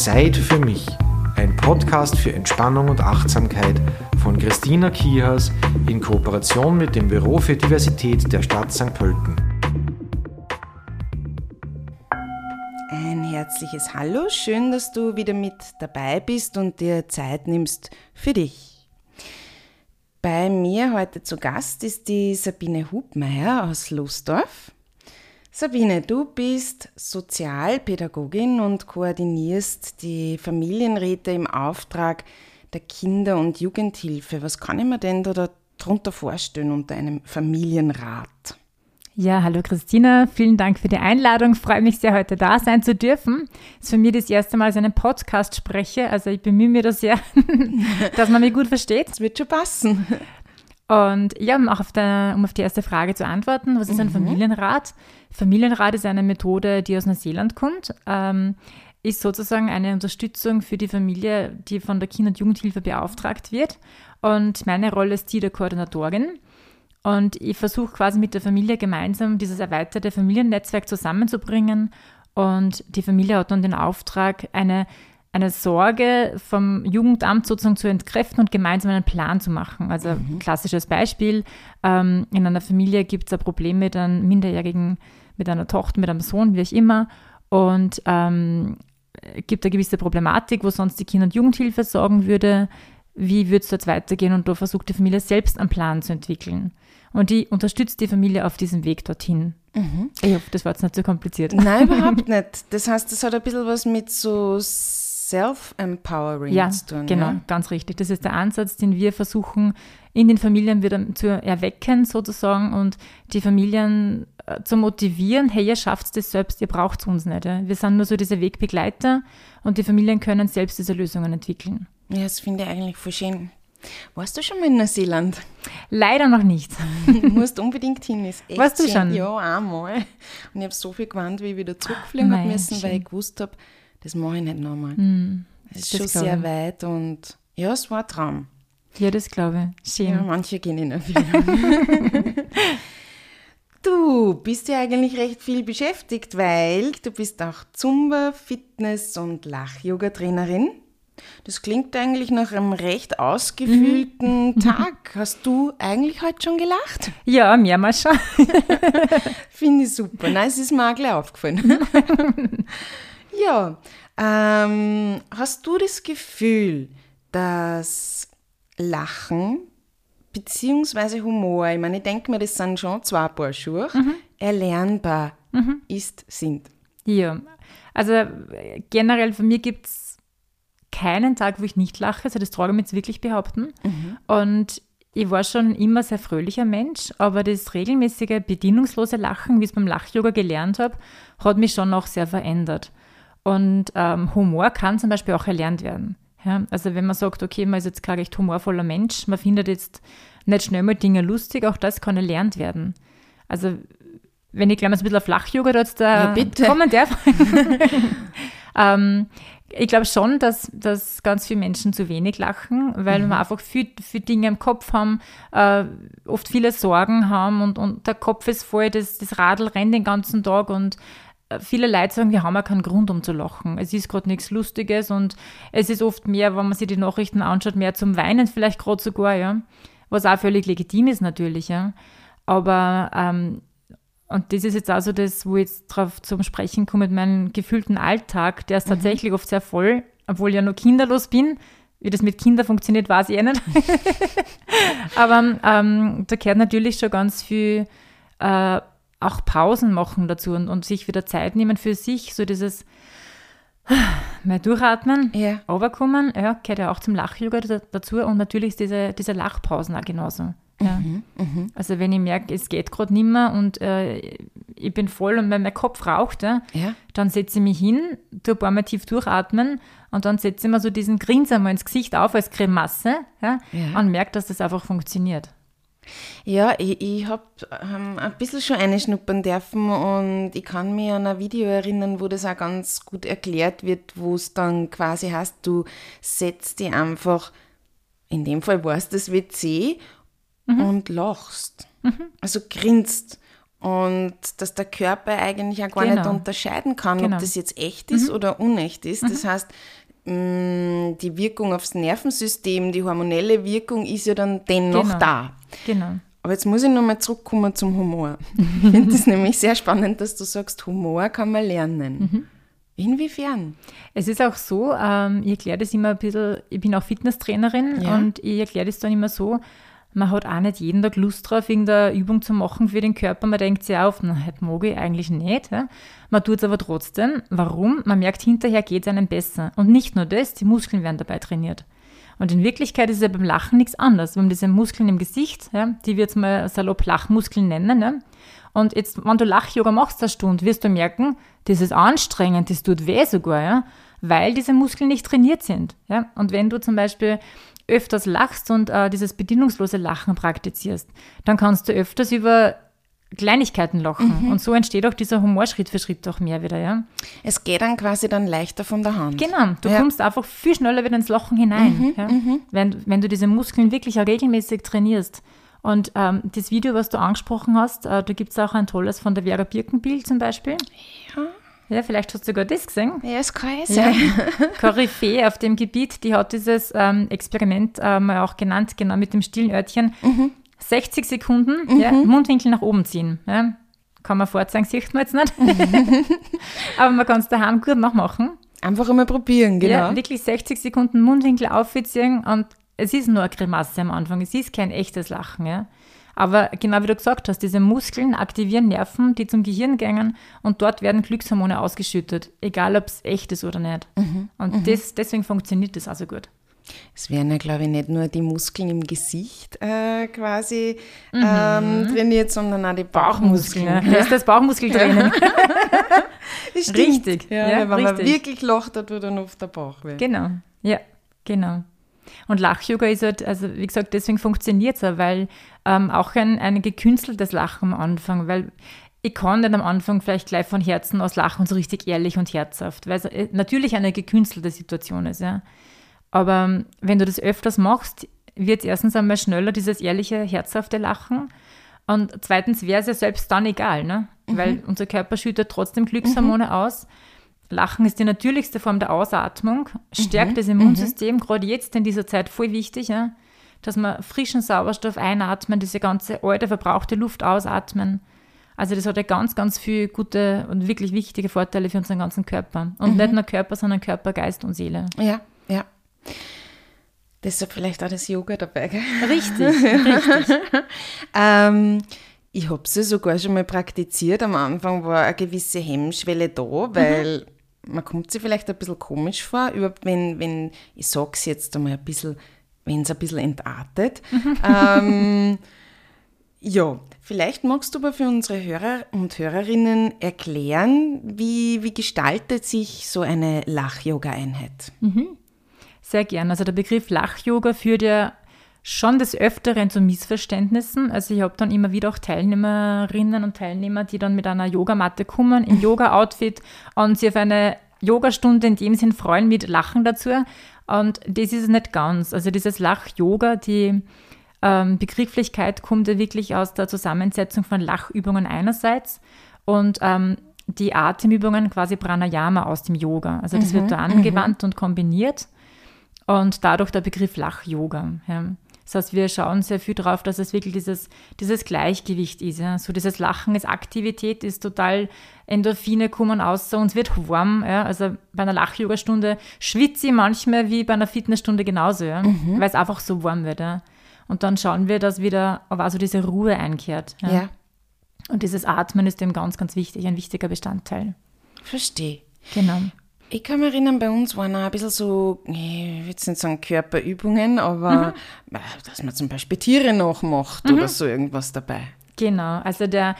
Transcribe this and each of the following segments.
Zeit für mich. Ein Podcast für Entspannung und Achtsamkeit von Christina Kihas in Kooperation mit dem Büro für Diversität der Stadt St. Pölten. Ein herzliches Hallo, schön, dass du wieder mit dabei bist und dir Zeit nimmst für dich. Bei mir heute zu Gast ist die Sabine Hubmeier aus Losdorf. Sabine, du bist Sozialpädagogin und koordinierst die Familienräte im Auftrag der Kinder- und Jugendhilfe. Was kann ich mir denn da darunter vorstellen unter einem Familienrat? Ja, hallo Christina, vielen Dank für die Einladung. Freue mich sehr, heute da sein zu dürfen. Es ist für mich das erste Mal, dass ich einen Podcast spreche. Also ich bemühe mich da sehr, dass man mich gut versteht. Das wird schon passen. Und ja, um, auch auf der, um auf die erste Frage zu antworten, was ist ein mhm. Familienrat? Familienrat ist eine Methode, die aus Neuseeland kommt. Ähm, ist sozusagen eine Unterstützung für die Familie, die von der Kinder- und Jugendhilfe beauftragt wird. Und meine Rolle ist die der Koordinatorin. Und ich versuche quasi mit der Familie gemeinsam dieses erweiterte Familiennetzwerk zusammenzubringen. Und die Familie hat dann den Auftrag, eine eine Sorge vom Jugendamt sozusagen zu entkräften und gemeinsam einen Plan zu machen. Also mhm. klassisches Beispiel, ähm, in einer Familie gibt es ein Problem mit einem Minderjährigen, mit einer Tochter, mit einem Sohn, wie auch immer, und ähm, gibt eine gewisse Problematik, wo sonst die Kinder- und Jugendhilfe sorgen würde, wie würde es dort weitergehen und da versucht die Familie selbst einen Plan zu entwickeln. Und die unterstützt die Familie auf diesem Weg dorthin. Mhm. Ich hoffe, das war jetzt nicht zu kompliziert. Nein, überhaupt nicht. Das heißt, das hat ein bisschen was mit so Self-Empowering ja, zu tun. Genau, ja? ganz richtig. Das ist der Ansatz, den wir versuchen in den Familien wieder zu erwecken sozusagen und die Familien äh, zu motivieren, hey, ihr schafft es selbst, ihr braucht es uns nicht. Ja? Wir sind nur so diese Wegbegleiter und die Familien können selbst diese Lösungen entwickeln. Ja, das finde ich eigentlich voll schön. Warst du schon mal in Neuseeland? Leider noch nicht. du musst unbedingt hin. Ist echt Warst du schon? Ja, einmal. Und ich habe so viel gewarnt, wie ich wieder zurückfliegen habe müssen, schön. weil ich gewusst habe, das mache ich nicht nochmal. Mm, es ist schon sehr ich. weit und ja, es war ein Traum. Ja, das glaube ich. Schön. Ja, manche gehen in Erfüllung. du bist ja eigentlich recht viel beschäftigt, weil du bist auch Zumba, Fitness und Lach-Yoga-Trainerin. Das klingt eigentlich nach einem recht ausgefüllten mhm. Tag. Hast du eigentlich heute schon gelacht? Ja, mehrmals schon. Finde ich super. Nein, es ist mir auch gleich aufgefallen. Ja, ähm, hast du das Gefühl, dass Lachen bzw. Humor, ich meine, ich denke mir, das sind schon zwei Paar Schuhe, mhm. erlernbar mhm. ist, sind? Ja, also generell für mich gibt es keinen Tag, wo ich nicht lache, also das trage ich mir jetzt wirklich behaupten. Mhm. Und ich war schon immer sehr fröhlicher Mensch, aber das regelmäßige, bedienungslose Lachen, wie ich es beim Lachyoga gelernt habe, hat mich schon auch sehr verändert. Und ähm, Humor kann zum Beispiel auch erlernt werden. Ja? Also wenn man sagt, okay, man ist jetzt kein recht humorvoller Mensch, man findet jetzt nicht schnell mal Dinge lustig, auch das kann erlernt werden. Also wenn ich gleich mal ein bisschen auf Lachyoga jetzt da ja, kommen darf. ähm, ich glaube schon, dass, dass ganz viele Menschen zu wenig lachen, weil mhm. wir einfach viel, viel Dinge im Kopf haben, äh, oft viele Sorgen haben und, und der Kopf ist voll, das, das Radl rennt den ganzen Tag und viele Leute sagen, wir haben ja keinen Grund, um zu lachen. Es ist gerade nichts Lustiges und es ist oft mehr, wenn man sich die Nachrichten anschaut, mehr zum Weinen vielleicht gerade sogar, ja. Was auch völlig legitim ist natürlich, ja. Aber, ähm, und das ist jetzt also das, wo ich jetzt drauf zum Sprechen komme mit meinem gefühlten Alltag, der ist mhm. tatsächlich oft sehr voll, obwohl ich ja noch kinderlos bin. Wie das mit Kindern funktioniert, weiß ich eh nicht. Aber ähm, da gehört natürlich schon ganz viel äh, auch Pausen machen dazu und, und sich wieder Zeit nehmen für sich, so dieses mal durchatmen, ja. runterkommen, ja, gehört ja auch zum Lachyoga dazu und natürlich diese, diese Lachpausen auch genauso. Ja. Mhm, mh. Also wenn ich merke, es geht gerade nicht mehr und äh, ich bin voll und mein Kopf raucht, ja, ja. dann setze ich mich hin, tue ein paar Mal tief durchatmen und dann setze ich mir so diesen Grinsen mal ins Gesicht auf als Cremasse ja, und merke, dass das einfach funktioniert. Ja, ich, ich habe ähm, ein bisschen schon einschnuppern dürfen und ich kann mich an ein Video erinnern, wo das auch ganz gut erklärt wird, wo es dann quasi heißt, du setzt dich einfach, in dem Fall war es das WC, mhm. und lachst. Mhm. Also grinst. und dass der Körper eigentlich auch gar Genau. nicht unterscheiden kann, Genau. ob das jetzt echt ist oder unecht ist. Das heißt, mh, die Wirkung aufs Nervensystem, die hormonelle Wirkung ist ja dann dennoch Genau. da. Genau. Aber jetzt muss ich nochmal zurückkommen zum Humor. Ich finde es nämlich sehr spannend, dass du sagst, Humor kann man lernen. Mhm. Inwiefern? Es ist auch so, ähm, ich erkläre das immer ein bisschen, ich bin auch Fitnesstrainerin Ja. und ich erkläre das dann immer so, man hat auch nicht jeden Tag Lust drauf, irgendeine Übung zu machen für den Körper. Man denkt sich auf, na, heute mag ich eigentlich nicht. Ja? Man tut es aber trotzdem. Warum? Man merkt, hinterher geht es einem besser. Und nicht nur das, die Muskeln werden dabei trainiert. Und in Wirklichkeit ist es ja beim Lachen nichts anderes. Wir haben diese Muskeln im Gesicht, ja, die wir jetzt mal salopp Lachmuskeln nennen. Ja. Und jetzt, wenn du Lach-Yoga machst eine Stunde, wirst du merken, das ist anstrengend, das tut weh sogar, ja, weil diese Muskeln nicht trainiert sind. Ja. Und wenn du zum Beispiel öfters lachst und äh, dieses bedienungslose Lachen praktizierst, dann kannst du öfters über Kleinigkeiten lachen. Und so entsteht auch dieser Humor Schritt für Schritt auch mehr wieder, ja. Es geht dann quasi dann leichter von der Hand. Genau, du Ja. kommst einfach viel schneller wieder ins Lachen hinein. ja? wenn, wenn du diese Muskeln wirklich auch regelmäßig trainierst. Und ähm, das Video, was du angesprochen hast, äh, da gibt es auch ein tolles von der Vera Birkenbiel zum Beispiel. Ja. Ja, vielleicht hast du sogar das gesehen. Ja, es kann ja Ja. sein. Koryphäe auf dem Gebiet, die hat dieses ähm, Experiment äh, mal auch genannt, genau mit dem stillen Örtchen. 60 Sekunden, ja, Mundwinkel nach oben ziehen. Ja. Kann man vorzeigen, sieht man jetzt nicht. Aber man kann es daheim gut nachmachen. Einfach einmal probieren, genau. Ja, wirklich 60 Sekunden Mundwinkel aufziehen und es ist nur eine Grimasse am Anfang, es ist kein echtes Lachen. Ja. Aber genau wie du gesagt hast, diese Muskeln aktivieren Nerven, die zum Gehirn gängen und dort werden Glückshormone ausgeschüttet, egal ob es echt ist oder nicht. Und das, deswegen funktioniert das also gut. Es werden ja, glaube ich, nicht nur die Muskeln im Gesicht äh, quasi ähm, trainiert, sondern auch die Bauchmuskeln. Ja. Das ist das Bauchmuskeltraining. Richtig. Ja, Ja, wenn man richtig. wirklich lacht, dann tut dann oft der Bauch weh. Genau, ja, genau. Und Lach-Yoga ist halt, also wie gesagt, deswegen funktioniert es auch, weil ähm, auch ein, ein gekünsteltes Lachen am Anfang, weil ich kann nicht am Anfang vielleicht gleich von Herzen aus lachen, so richtig ehrlich und herzhaft, weil es äh, natürlich eine gekünstelte Situation ist, ja. Aber ähm, wenn du das öfters machst, wird erstens einmal schneller dieses ehrliche, herzhafte Lachen. Und zweitens wäre es ja selbst dann egal, ne? weil unser Körper schüttet trotzdem Glückshormone aus. Lachen ist die natürlichste Form der Ausatmung, stärkt das Immunsystem, gerade jetzt in dieser Zeit voll wichtig, ja? dass wir frischen Sauerstoff einatmen, diese ganze alte, verbrauchte Luft ausatmen. Also das hat ja ganz, ganz viele gute und wirklich wichtige Vorteile für unseren ganzen Körper. Und nicht nur Körper, sondern Körper, Geist und Seele. Ja, ja. Deshalb vielleicht auch das Yoga dabei, gell? Richtig, richtig. Ähm, ich habe es ja sogar schon mal praktiziert. Am Anfang war eine gewisse Hemmschwelle da, weil man kommt sich vielleicht ein bisschen komisch vor, überhaupt wenn, wenn ich sage es jetzt einmal ein bisschen, wenn es ein bisschen entartet. ähm, ja, vielleicht magst du aber für unsere Hörer und Hörerinnen erklären, wie, wie gestaltet sich so eine Lach-Yoga-Einheit? Sehr gern. Also der Begriff Lach-Yoga führt ja schon des Öfteren zu Missverständnissen. Also ich habe dann immer wieder auch Teilnehmerinnen und Teilnehmer, die dann mit einer Yogamatte kommen, im Yoga-Outfit und sich auf eine Yogastunde in dem Sinn freuen mit Lachen dazu. Und das ist es nicht ganz. Also dieses Lach-Yoga, die ähm, Begrifflichkeit kommt ja wirklich aus der Zusammensetzung von Lachübungen einerseits und ähm, die Atemübungen quasi Pranayama aus dem Yoga. Also das wird da angewandt und kombiniert und dadurch der Begriff Lach-Yoga. Ja. Das heißt, wir schauen sehr viel darauf, dass es wirklich dieses, dieses Gleichgewicht ist. Ja. So dieses Lachen ist Aktivität, ist total Endorphine kommen aus, uns wird warm. Ja. Also bei einer Lach-Yoga-Stunde schwitze ich manchmal wie bei einer Fitnessstunde genauso, ja. weil es einfach so warm wird. Ja. Und dann schauen wir, dass wieder aber also diese Ruhe einkehrt. Ja. Ja, Und dieses Atmen ist eben ganz, ganz wichtig, ein wichtiger Bestandteil. verstehe. Genau. Ich kann mich erinnern, bei uns waren auch ein bisschen so, ich will jetzt nicht sagen Körperübungen, aber äh, dass man zum Beispiel Tiere nachmacht oder so irgendwas dabei. Genau, also der,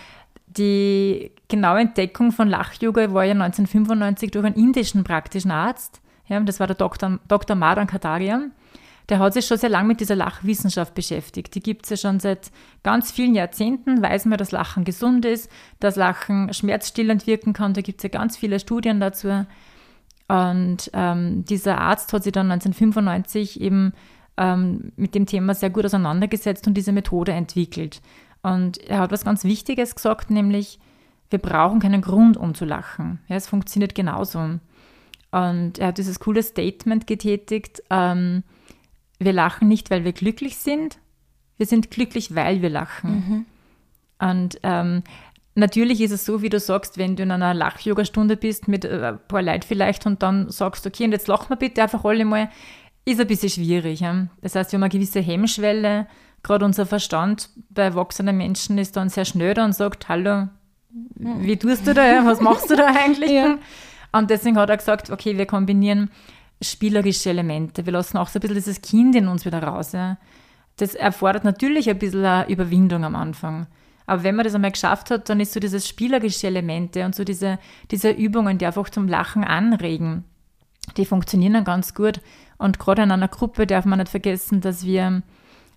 die genaue Entdeckung von Lach-Yoga war ja 1995 durch einen indischen praktischen Arzt. Ja, das war der Dr. Dr. Madan Kataria. Der hat sich schon sehr lange mit dieser Lachwissenschaft beschäftigt. Die gibt es ja schon seit ganz vielen Jahrzehnten. Weiß man, dass Lachen gesund ist, dass Lachen schmerzstillend wirken kann. Da gibt es ja ganz viele Studien dazu. Und ähm, dieser Arzt hat sich dann 1995 eben ähm, mit dem Thema sehr gut auseinandergesetzt und diese Methode entwickelt. Und er hat was ganz Wichtiges gesagt, nämlich, wir brauchen keinen Grund, um zu lachen. Ja, es funktioniert genauso. Und er hat dieses coole Statement getätigt, ähm, wir lachen nicht, weil wir glücklich sind, wir sind glücklich, weil wir lachen. Mhm. Und ähm, natürlich ist es so, wie du sagst, wenn du in einer Lach-Yoga-Stunde bist mit äh, ein paar Leuten vielleicht und dann sagst, okay, und jetzt lachen wir bitte einfach alle mal, ist ein bisschen schwierig. Ja? Das heißt, wir haben eine gewisse Hemmschwelle, gerade unser Verstand bei erwachsenen Menschen ist dann sehr schnell und sagt, hallo, wie tust du da? Was machst du da eigentlich? Ja. Und deswegen hat er gesagt, okay, wir kombinieren spielerische Elemente. Wir lassen auch so ein bisschen dieses Kind in uns wieder raus. Ja. Das erfordert natürlich ein bisschen Überwindung am Anfang. Aber wenn man das einmal geschafft hat, dann ist so dieses spielerische Elemente und so diese, diese Übungen, die einfach zum Lachen anregen, die funktionieren dann ganz gut. Und gerade in einer Gruppe darf man nicht vergessen, dass wir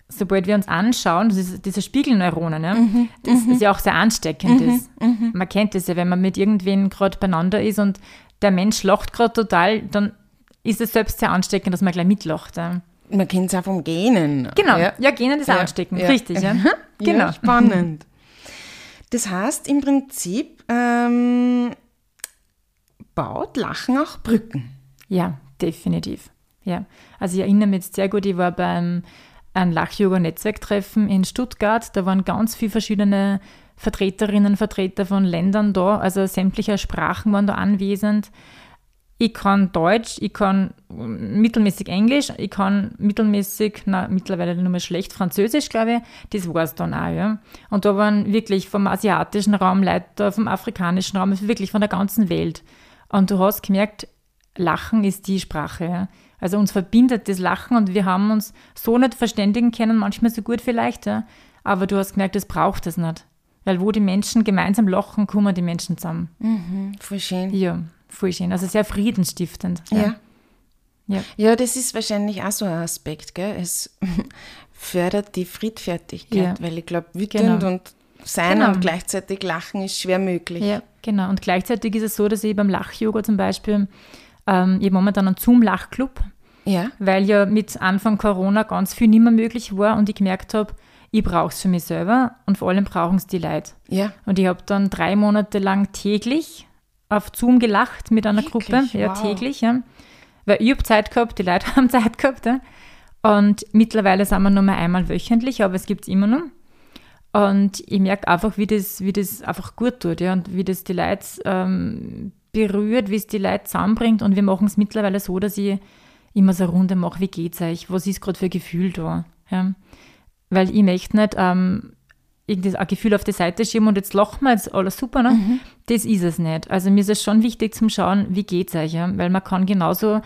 sobald wir uns anschauen, diese Spiegelneuronen, ja, mhm, das mhm. ist ja auch sehr ansteckend mhm, ist. Mhm. Man kennt das ja, wenn man mit irgendwen gerade beieinander ist und der Mensch lacht gerade total, dann ist es selbst sehr ansteckend, dass man gleich mitlacht. Ja. Man kennt es auch vom Genen. Genau, ja, ja Genen ist ja, ansteckend, ja. richtig. Ja. genau. spannend. Das heißt im Prinzip, ähm, baut Lachen auch Brücken. Ja, definitiv. Ja, also ich erinnere mich jetzt sehr gut, ich war beim Lach-Yoga-Netzwerktreffen in Stuttgart. Da waren ganz viele verschiedene Vertreterinnen, Vertreter von Ländern da, also sämtliche Sprachen waren da anwesend. Ich kann Deutsch, ich kann mittelmäßig Englisch, ich kann mittelmäßig, na, mittlerweile nur mehr schlecht Französisch, glaube ich. Das war es dann auch, ja. Und da waren wirklich vom asiatischen Raum Leute, vom afrikanischen Raum, wirklich von der ganzen Welt. Und du hast gemerkt, Lachen ist die Sprache, ja. Also uns verbindet das Lachen und wir haben uns so nicht verständigen können, manchmal so gut vielleicht, ja. Aber du hast gemerkt, das braucht es nicht. Weil wo die Menschen gemeinsam lachen, kommen die Menschen zusammen. Mhm, voll schön. Ja, voll schön. Also sehr friedensstiftend. Ja. ja. Ja. ja, das ist wahrscheinlich auch so ein Aspekt. Gell? Es fördert die Friedfertigkeit, ja. weil ich glaube, wütend genau. und sein genau. und gleichzeitig lachen ist schwer möglich. Ja, genau. Und gleichzeitig ist es so, dass ich beim Lach-Yoga zum Beispiel, ähm, ich habe momentan einen Zoom-Lachclub, ja. Weil ja mit Anfang Corona ganz viel nicht mehr möglich war und ich gemerkt habe, ich brauche es für mich selber und vor allem brauchen es die Leute. Ja. Und ich habe dann drei Monate lang täglich auf Zoom gelacht mit einer Wirklich? Gruppe. Ja, wow. täglich, ja. Weil ich habe Zeit gehabt, die Leute haben Zeit gehabt. Ja. Und mittlerweile sind wir nur mal einmal wöchentlich, aber es gibt es immer noch. Und ich merke einfach, wie das, wie das einfach gut tut, ja, und wie das die Leute ähm, berührt, wie es die Leute zusammenbringt. Und wir machen es mittlerweile so, dass ich immer so eine Runde mache, wie geht's euch, was ist gerade für ein Gefühl da. Ja? Weil ich möchte nicht ähm, irgendwie ein Gefühl auf die Seite schieben und jetzt lachen wir, jetzt alles super, ne? Mhm. Das ist es nicht. Also mir ist es schon wichtig zum Schauen, wie geht's euch, ja? Weil man kann genauso,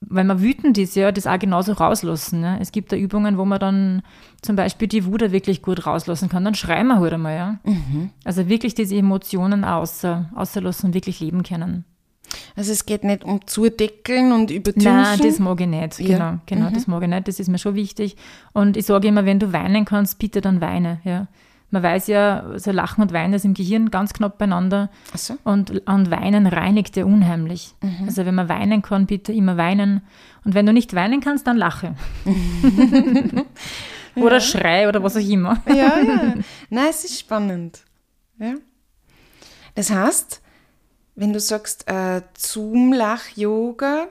weil man wütend ist, ja, das auch genauso rauslassen. Ne? Es gibt da Übungen, wo man dann zum Beispiel die Wut wirklich gut rauslassen kann. Dann schreien wir halt einmal, ja. Mhm. Also wirklich diese Emotionen außer, außerlassen, wirklich leben können. Also es geht nicht um Zudeckeln und Übertünchen? Nein, das mag ich nicht. Genau, ja. genau, mhm. das mag ich nicht. Das ist mir schon wichtig. Und ich sage immer, wenn du weinen kannst, bitte dann weine. Ja. Man weiß ja, so Lachen und Weinen ist im Gehirn ganz knapp beieinander. Ach so. und, und Weinen reinigt ja unheimlich. Mhm. Also wenn man weinen kann, bitte immer weinen. Und wenn du nicht weinen kannst, dann lache. oder ja. schrei oder was auch immer. ja, ja. Nein, es ist spannend. Ja. Das heißt, wenn du sagst äh, Zoom-Lach-Yoga,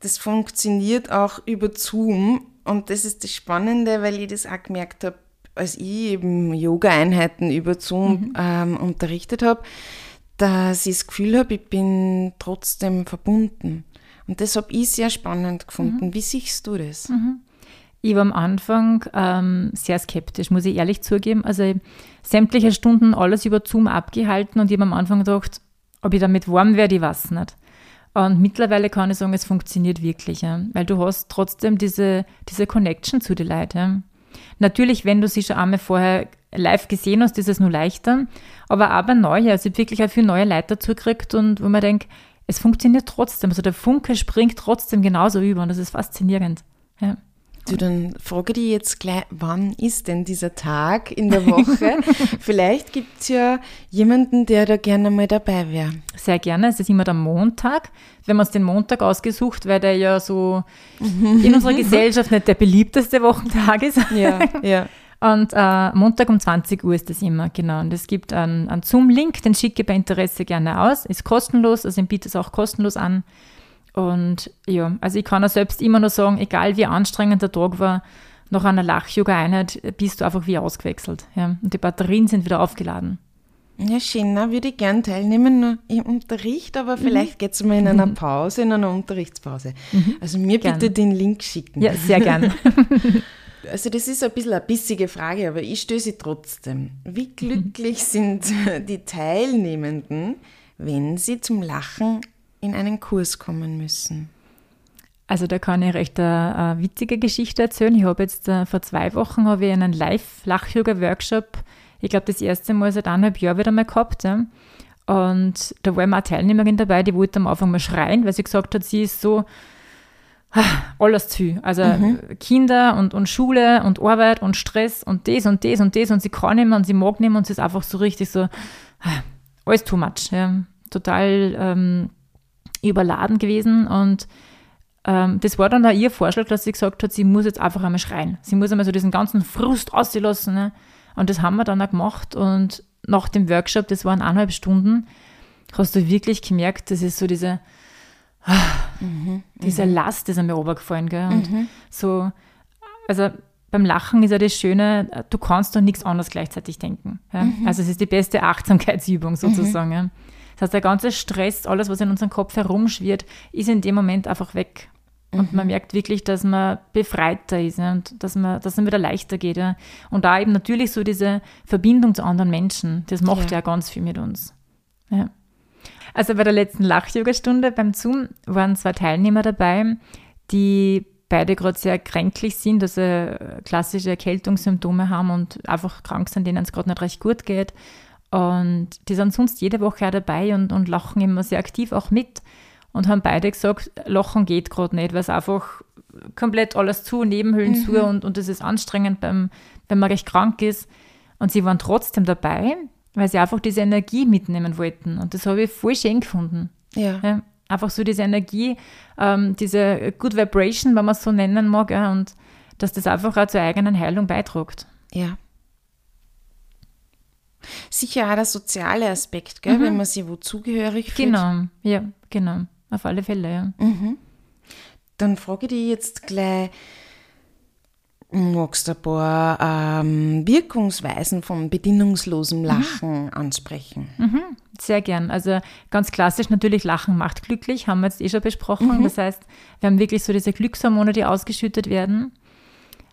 das funktioniert auch über Zoom. Und das ist das Spannende, weil ich das auch gemerkt habe, als ich eben Yoga-Einheiten über Zoom mhm. ähm, unterrichtet habe, dass ich das Gefühl habe, ich bin trotzdem verbunden. Und das habe ich sehr spannend gefunden. Mhm. Wie siehst du das? Mhm. Ich war am Anfang ähm, sehr skeptisch, muss ich ehrlich zugeben. Also sämtliche Stunden alles über Zoom abgehalten und ich habe am Anfang gedacht, ob ich damit warm werde, ich weiß nicht. Und mittlerweile kann ich sagen, es funktioniert wirklich, ja? weil du hast trotzdem diese, diese Connection zu den Leuten. Ja? Natürlich, wenn du sie schon einmal vorher live gesehen hast, ist es nur leichter, aber bei neue, also ich habe wirklich auch viele neue Leute dazu gekriegt und wo man denkt, es funktioniert trotzdem, also der Funke springt trotzdem genauso über und das ist faszinierend. Ja. Du, dann frage dich jetzt gleich, wann ist denn dieser Tag in der Woche? Vielleicht gibt es ja jemanden, der da gerne mal dabei wäre. Sehr gerne. Es ist immer der Montag. Wir haben uns den Montag ausgesucht, weil der ja so in unserer Gesellschaft nicht der beliebteste Wochentag ist. Ja, ja. Und äh, Montag um 20 Uhr ist das immer, genau. Und es gibt einen, einen Zoom-Link, den schicke ich bei Interesse gerne aus. Ist kostenlos, also ich biete es auch kostenlos an. Und ja, also ich kann auch selbst immer nur sagen, egal wie anstrengend der Tag war, nach einer Lach-Yoga-Einheit bist du einfach wie ausgewechselt. Ja. Und die Batterien sind wieder aufgeladen. Ja, schön, na, würde ich gern teilnehmen nur im Unterricht, aber mhm. vielleicht geht es mal in einer Pause, in einer Unterrichtspause. Mhm. Also mir gern. bitte den Link schicken. Ja, sehr gern. also das ist ein bisschen eine bissige Frage, aber ich stöße sie trotzdem. Wie glücklich sind die Teilnehmenden, wenn sie zum Lachen in einen Kurs kommen müssen? Also da kann ich recht eine, eine witzige Geschichte erzählen. Ich habe jetzt uh, vor zwei Wochen habe ich einen Live-Lach-Yoga-Workshop, ich glaube das erste Mal seit eineinhalb Jahren wieder mal gehabt. Ja. Und da war immer eine Teilnehmerin dabei, die wollte am Anfang mal schreien, weil sie gesagt hat, sie ist so ah, alles zu viel. Also mhm. Kinder und, und Schule und Arbeit und Stress und das und das und das und sie kann nicht mehr und sie mag nicht mehr und sie ist einfach so richtig so, ah, alles too much. Ja. Total ähm, überladen gewesen und ähm, das war dann auch ihr Vorschlag, dass sie gesagt hat, sie muss jetzt einfach einmal schreien. Sie muss einmal so diesen ganzen Frust auslassen. Ne? Und das haben wir dann auch gemacht. Und nach dem Workshop, das waren eineinhalb Stunden, hast du wirklich gemerkt, das ist so diese, ah, mhm, diese mhm. Last, die ist mir runtergefallen. Gell? Und mhm. so, also beim Lachen ist ja das Schöne, du kannst doch nichts anderes gleichzeitig denken. Ja? Mhm. Also es ist die beste Achtsamkeitsübung sozusagen. Ja? Das heißt, der ganze Stress, alles, was in unserem Kopf herumschwirrt, ist in dem Moment einfach weg. Und mhm. man merkt wirklich, dass man befreiter ist ja, und dass man, dass es wieder leichter geht. Ja. Und da eben natürlich so diese Verbindung zu anderen Menschen, das macht ja, ja ganz viel mit uns. Ja. Also bei der letzten Lach-Yoga-Stunde beim Zoom waren zwei Teilnehmer dabei, die beide gerade sehr kränklich sind, also klassische Erkältungssymptome haben und einfach krank sind, denen es gerade nicht recht gut geht. Und die sind sonst jede Woche auch dabei und, und lachen immer sehr aktiv auch mit und haben beide gesagt, Lachen geht gerade nicht, weil es einfach komplett alles zu, Nebenhöhlen mhm. zu und, und das ist anstrengend, beim, wenn man recht krank ist. Und sie waren trotzdem dabei, weil sie einfach diese Energie mitnehmen wollten. Und das habe ich voll schön gefunden. Ja. ja einfach so diese Energie, ähm, diese Good Vibration, wenn man es so nennen mag, ja, und dass das einfach auch zur eigenen Heilung beiträgt. Ja. Sicher auch der soziale Aspekt, gell, mhm. wenn man sich wo zugehörig fühlt. Genau, ja, genau. Auf alle Fälle, ja. Mhm. Dann frage ich dich jetzt gleich, magst du ein paar ähm, Wirkungsweisen von bedingungslosem mhm. Lachen mhm. ansprechen? Mhm. Sehr gern. Also ganz klassisch natürlich, Lachen macht glücklich, haben wir jetzt eh schon besprochen. Mhm. Das heißt, wir haben wirklich so diese Glückshormone, die ausgeschüttet werden.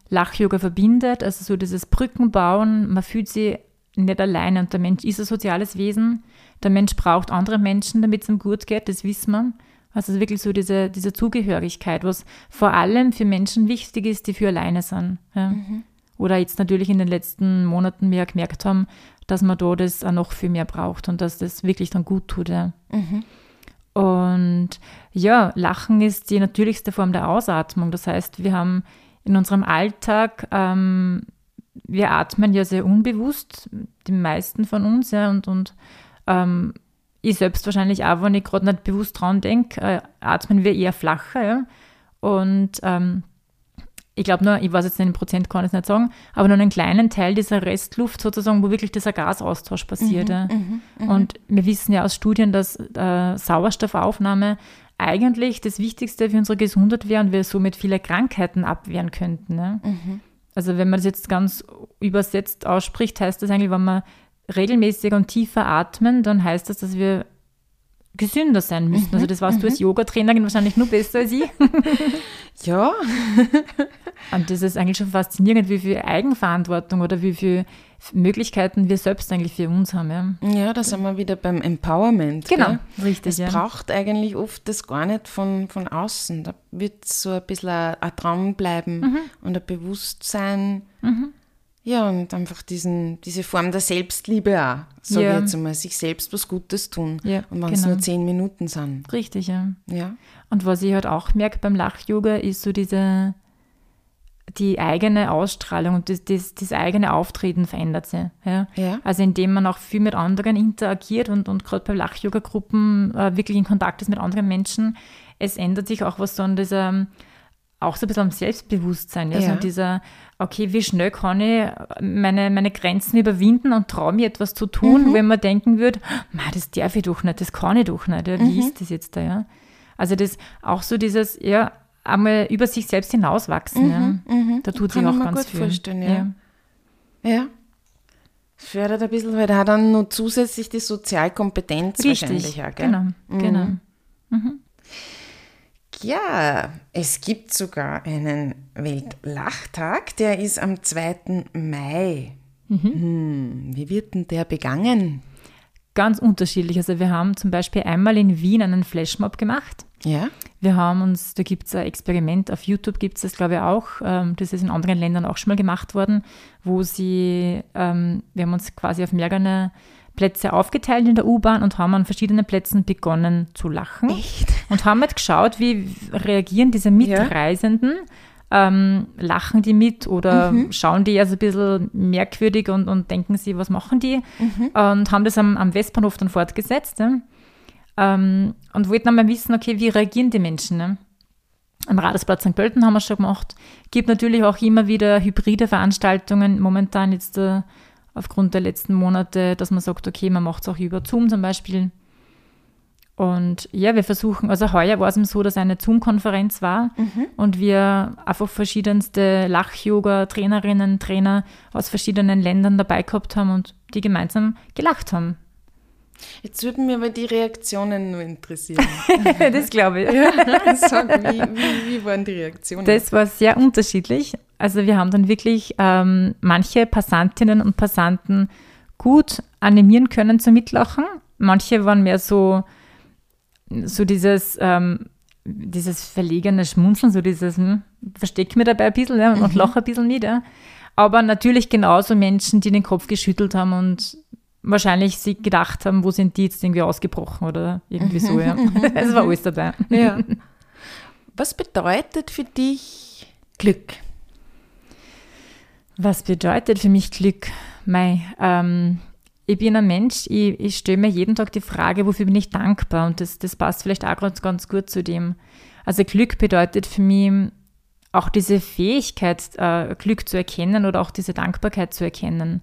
Lach-Yoga verbindet, also so dieses Brückenbauen, man fühlt sich nicht alleine und der Mensch ist ein soziales Wesen. Der Mensch braucht andere Menschen, damit es ihm gut geht, das wissen wir. Also wirklich so diese, diese Zugehörigkeit, was vor allem für Menschen wichtig ist, die für alleine sind. Ja. Mhm. Oder jetzt natürlich in den letzten Monaten mehr gemerkt haben, dass man da das auch noch viel mehr braucht und dass das wirklich dann gut tut. Ja. Mhm. Und ja, Lachen ist die natürlichste Form der Ausatmung. Das heißt, wir haben in unserem Alltag ähm, wir atmen ja sehr unbewusst, die meisten von uns, ja, und, und ähm, ich selbst wahrscheinlich auch, wenn ich gerade nicht bewusst dran denke, äh, atmen wir eher flacher, ja. Und ähm, ich glaube nur, ich weiß jetzt nicht, in Prozent kann ich es nicht sagen, aber nur einen kleinen Teil dieser Restluft sozusagen, wo wirklich dieser Gasaustausch passiert. Mhm, ja. Mhm, mhm. und wir wissen ja aus Studien, dass äh, Sauerstoffaufnahme eigentlich das Wichtigste für unsere Gesundheit wäre und wir somit viele Krankheiten abwehren könnten. Ne? Mhm. Also wenn man das jetzt ganz übersetzt ausspricht, heißt das eigentlich, wenn wir regelmäßig und tiefer atmen, dann heißt das, dass wir gesünder sein müssen. Mhm, also das weißt mhm. du als Yoga-Trainerin wahrscheinlich nur besser als ich. ja. und das ist eigentlich schon faszinierend, wie viel Eigenverantwortung oder wie viele Möglichkeiten wir selbst eigentlich für uns haben. Ja, ja da sind wir wieder beim Empowerment. Genau, gell? richtig. Es ja. braucht eigentlich oft das gar nicht von, von außen. Da wird so ein bisschen ein, ein Dranbleiben mhm. und ein Bewusstsein. Mhm. Ja, und einfach diesen, diese Form der Selbstliebe auch, sage ja. ich jetzt einmal, sich selbst was Gutes tun. Ja, und wenn es genau. nur zehn Minuten sind. Richtig, ja. ja. Und was ich halt auch merke beim Lach-Yoga, ist so diese, die eigene Ausstrahlung und das, das, das eigene Auftreten verändert sich. Ja? ja? Also indem man auch viel mit anderen interagiert und, und gerade bei Lach-Yoga-Gruppen äh, wirklich in Kontakt ist mit anderen Menschen, es ändert sich auch was so an dieser auch so ein bisschen am Selbstbewusstsein. Ja? Ja. So dieser, okay, wie schnell kann ich meine, meine Grenzen überwinden und traue mir etwas zu tun, wenn man denken würde, "Ma, das darf ich doch nicht, das kann ich doch nicht. Ja? Wie ist das jetzt da? Ja? Also das auch so dieses, ja, einmal über sich selbst hinauswachsen. ja? Da tut sich auch ich mir ganz gut viel. vorstellen, ja. Ja. Es fördert ein bisschen halt auch dann noch zusätzlich die Sozialkompetenz Richtig, wahrscheinlich auch, gell? genau, genau. Ja, es gibt sogar einen Weltlachtag, der ist am 2. Mai. Hm, wie wird denn der begangen? Ganz unterschiedlich. Also wir haben zum Beispiel einmal in Wien einen Flashmob gemacht. Ja? Wir haben uns, da gibt es ein Experiment, auf YouTube gibt es das, glaube ich, auch. Ähm, das ist in anderen Ländern auch schon mal gemacht worden, wo sie, ähm, wir haben uns quasi auf mehrere Plätze aufgeteilt in der U-Bahn und haben an verschiedenen Plätzen begonnen zu lachen. Echt? Und haben halt geschaut, wie reagieren diese Mitreisenden. Ähm, lachen die mit oder schauen die also ein bisschen merkwürdig und, und denken sie, was machen die? Und haben das am, am Westbahnhof dann fortgesetzt. Ja? Ähm, und wollten einmal wissen, okay, wie reagieren die Menschen? Ne? Am Radersplatz St. Pölten haben wir schon gemacht. Gibt natürlich auch immer wieder hybride Veranstaltungen. Momentan jetzt äh, aufgrund der letzten Monate, dass man sagt, okay, man macht es auch über Zoom zum Beispiel. Und ja, wir versuchen, also heuer war es eben so, dass eine Zoom-Konferenz war und wir einfach verschiedenste Lach-Yoga-Trainerinnen, Trainer aus verschiedenen Ländern dabei gehabt haben und die gemeinsam gelacht haben. Jetzt würden mir aber die Reaktionen nur interessieren. das glaube ich. Sag, wie, wie, wie waren die Reaktionen? Das war sehr unterschiedlich. Also wir haben dann wirklich ähm, manche Passantinnen und Passanten gut animieren können zum Mitlachen. Manche waren mehr so, so dieses, ähm, dieses verlegene Schmunzeln, so dieses, hm, versteck mir dabei ein bisschen ja, und lache ein bisschen mit. Ja. Aber natürlich genauso Menschen, die den Kopf geschüttelt haben und wahrscheinlich sich gedacht haben, wo sind die jetzt irgendwie ausgebrochen oder irgendwie so. Ja. Es war alles dabei. ja. Was bedeutet für dich Glück? Was bedeutet für mich Glück? Mei, ähm, ich bin ein Mensch, ich, ich stelle mir jeden Tag die Frage, wofür bin ich dankbar? Und das, das passt vielleicht auch ganz, ganz gut zu dem. Also Glück bedeutet für mich auch diese Fähigkeit, äh, Glück zu erkennen oder auch diese Dankbarkeit zu erkennen.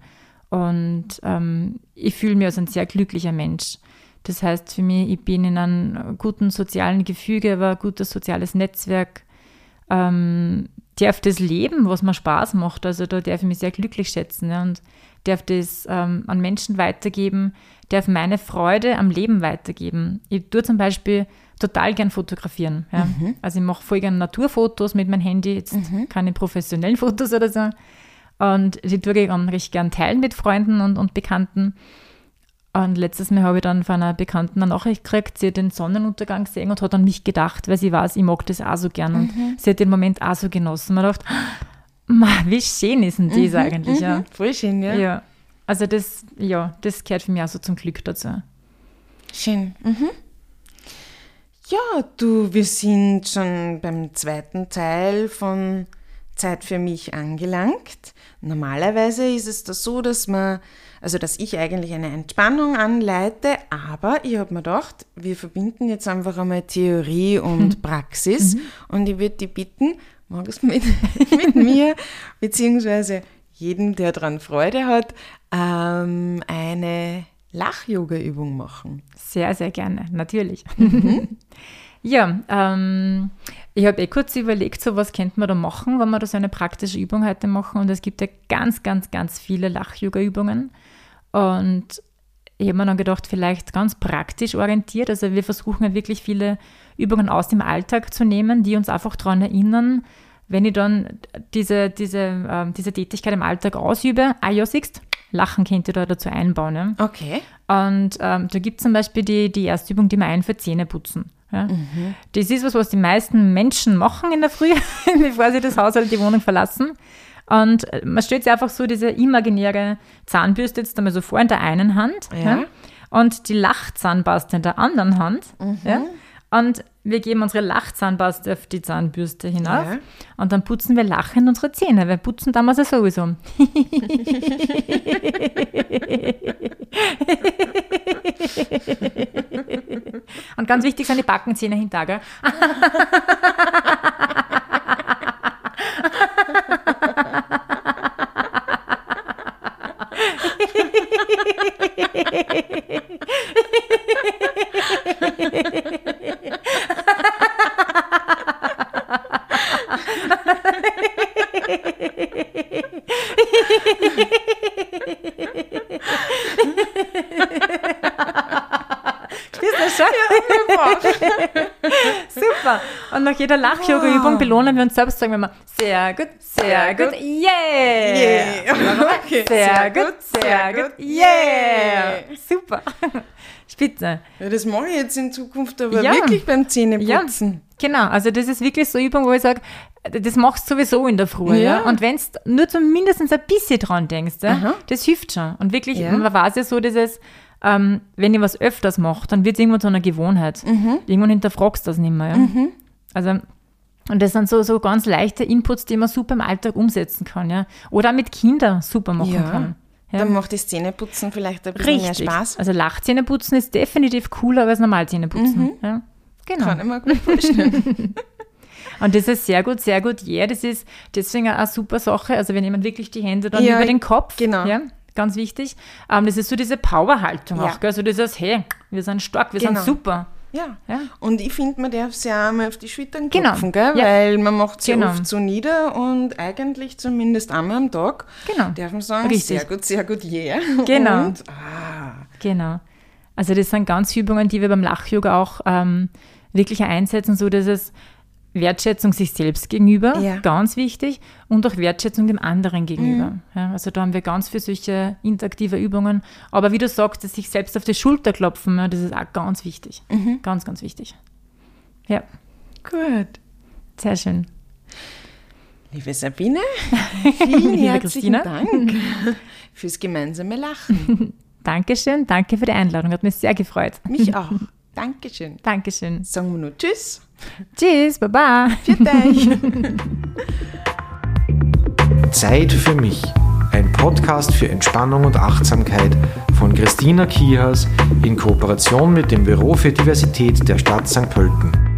Und ähm, ich fühle mich als ein sehr glücklicher Mensch. Das heißt für mich, ich bin in einem guten sozialen Gefüge, aber ein gutes soziales Netzwerk, ähm, darf das leben, was mir Spaß macht. Also da darf ich mich sehr glücklich schätzen ja, und darf das ähm, an Menschen weitergeben, darf meine Freude am Leben weitergeben. Ich tue zum Beispiel total gern fotografieren. Ja. Also ich mache voll gern Naturfotos mit meinem Handy, jetzt keine professionellen Fotos oder so. Und die tue ich dann recht gern teilen mit Freunden und, und Bekannten. Und letztes Mal habe ich dann von einer Bekannten eine Nachricht gekriegt, sie hat den Sonnenuntergang gesehen und hat an mich gedacht, weil sie weiß, ich mag das auch so gern. Und sie hat den Moment auch so genossen. Man dachte, "Ma, wie schön ist denn das eigentlich? Ja. Voll schön, ja. ja. Also das, ja, das gehört für mich auch so zum Glück dazu. Schön. Mhm. Ja, du, wir sind schon beim zweiten Teil von Zeit für mich angelangt. Normalerweise ist es da so, dass man, also dass ich eigentlich eine Entspannung anleite, aber ich habe mir gedacht, wir verbinden jetzt einfach einmal Theorie und Praxis und ich würde dich bitten, magst du mit, mit mir, beziehungsweise jedem, der daran Freude hat, ähm, eine Lach-Yoga-Übung machen. Sehr, sehr gerne, natürlich. ja, ähm, ich habe eh kurz überlegt, so was könnte man da machen, wenn wir da so eine praktische Übung heute machen. Und es gibt ja ganz, ganz, ganz viele Lach-Yoga-Übungen. Und ich habe mir dann gedacht, vielleicht ganz praktisch orientiert. Also wir versuchen ja wirklich viele Übungen aus dem Alltag zu nehmen, die uns einfach daran erinnern, wenn ich dann diese, diese, ähm, diese Tätigkeit im Alltag ausübe, ah ja, siehst, Lachen könnt ihr da dazu einbauen. Ja? Okay. Und ähm, da gibt es zum Beispiel die, die erste Übung, die man einführt, Zähne putzen. Ja? Das ist was, was die meisten Menschen machen in der Früh, bevor sie das Haus oder die Wohnung verlassen. Und äh, man stellt sich einfach so diese imaginäre Zahnbürste jetzt einmal so vor in der einen Hand Ja. und die Lachzahnbürste in der anderen Hand. Ja? Und wir geben unsere Lachzahnbürste auf die Zahnbürste hinauf Ja. und dann putzen wir lachend unsere Zähne. Wir putzen damals ja sowieso. Und ganz wichtig sind die Backenzähne hinter? Super. Und nach jeder Lachyoga-Übung ah. belohnen wir uns selbst, sagen wir mal, sehr gut, sehr gut, yeah. Yeah. Okay. Sehr gut, sehr gut, yeah. Super. Spitze. Ja, das mache ich jetzt in Zukunft aber Ja. wirklich beim Zähneputzen. Genau, also das ist wirklich so eine Übung, wo ich sage, das machst du sowieso in der Früh. Ja. Ja. Und wenn du nur zumindest ein bisschen dran denkst, ja, Aha. das hilft schon. Und wirklich, Ja. man weiß ja so, dieses, ähm, wenn ich was öfters mache, dann wird es irgendwann zu einer Gewohnheit. Mhm. Irgendwann hinterfragst du das nicht mehr. Ja. Also, und das sind so, so ganz leichte Inputs, die man super im Alltag umsetzen kann. Ja. Oder auch mit Kindern super machen Ja. kann. Ja. Dann macht das Zähneputzen vielleicht ein bisschen Richtig. mehr Spaß. Also Lachzähneputzen ist definitiv cooler als Normalzähneputzen. Ja. Genau. Kann ich mir gut vorstellen. Und das ist sehr gut, sehr gut. Ja, yeah, das ist deswegen eine super Sache. Also wenn jemand wirklich die Hände dann Ja, über den Kopf, genau. ja, ganz wichtig. Ähm, das ist so diese Powerhaltung Ja. auch. Gell? Also dieses, hey, wir sind stark, wir Genau. sind super. Ja. Ja. Und ich finde, man darf sich auch mal auf die Schultern Genau. klopfen, gell? Ja. weil man macht sie Genau. oft so nieder und eigentlich zumindest einmal am Tag Genau. darf man sagen, Richtig. sehr gut, sehr gut, yeah. Genau. Und, ah, Genau. Also das sind ganz Übungen, die wir beim Lach-Yoga auch ähm, wirklich einsetzen, so dass es Wertschätzung sich selbst gegenüber, Ja. ganz wichtig, und auch Wertschätzung dem anderen gegenüber. Ja, also da haben wir ganz viele solche interaktive Übungen. Aber wie du sagst, das sich selbst auf die Schulter klopfen, ja, das ist auch ganz wichtig. Ganz, ganz wichtig. Ja, gut. sehr schön. Liebe Sabine, vielen Liebe herzlichen Christina. Dank fürs gemeinsame Lachen. Dankeschön, danke für die Einladung, hat mich sehr gefreut. Mich auch. Dankeschön. Dankeschön. Sagen wir nur Tschüss. Tschüss, Baba. Für dich. Zeit für mich. Ein Podcast für Entspannung und Achtsamkeit von Christina Kiehas in Kooperation mit dem Büro für Diversität der Stadt St. Pölten.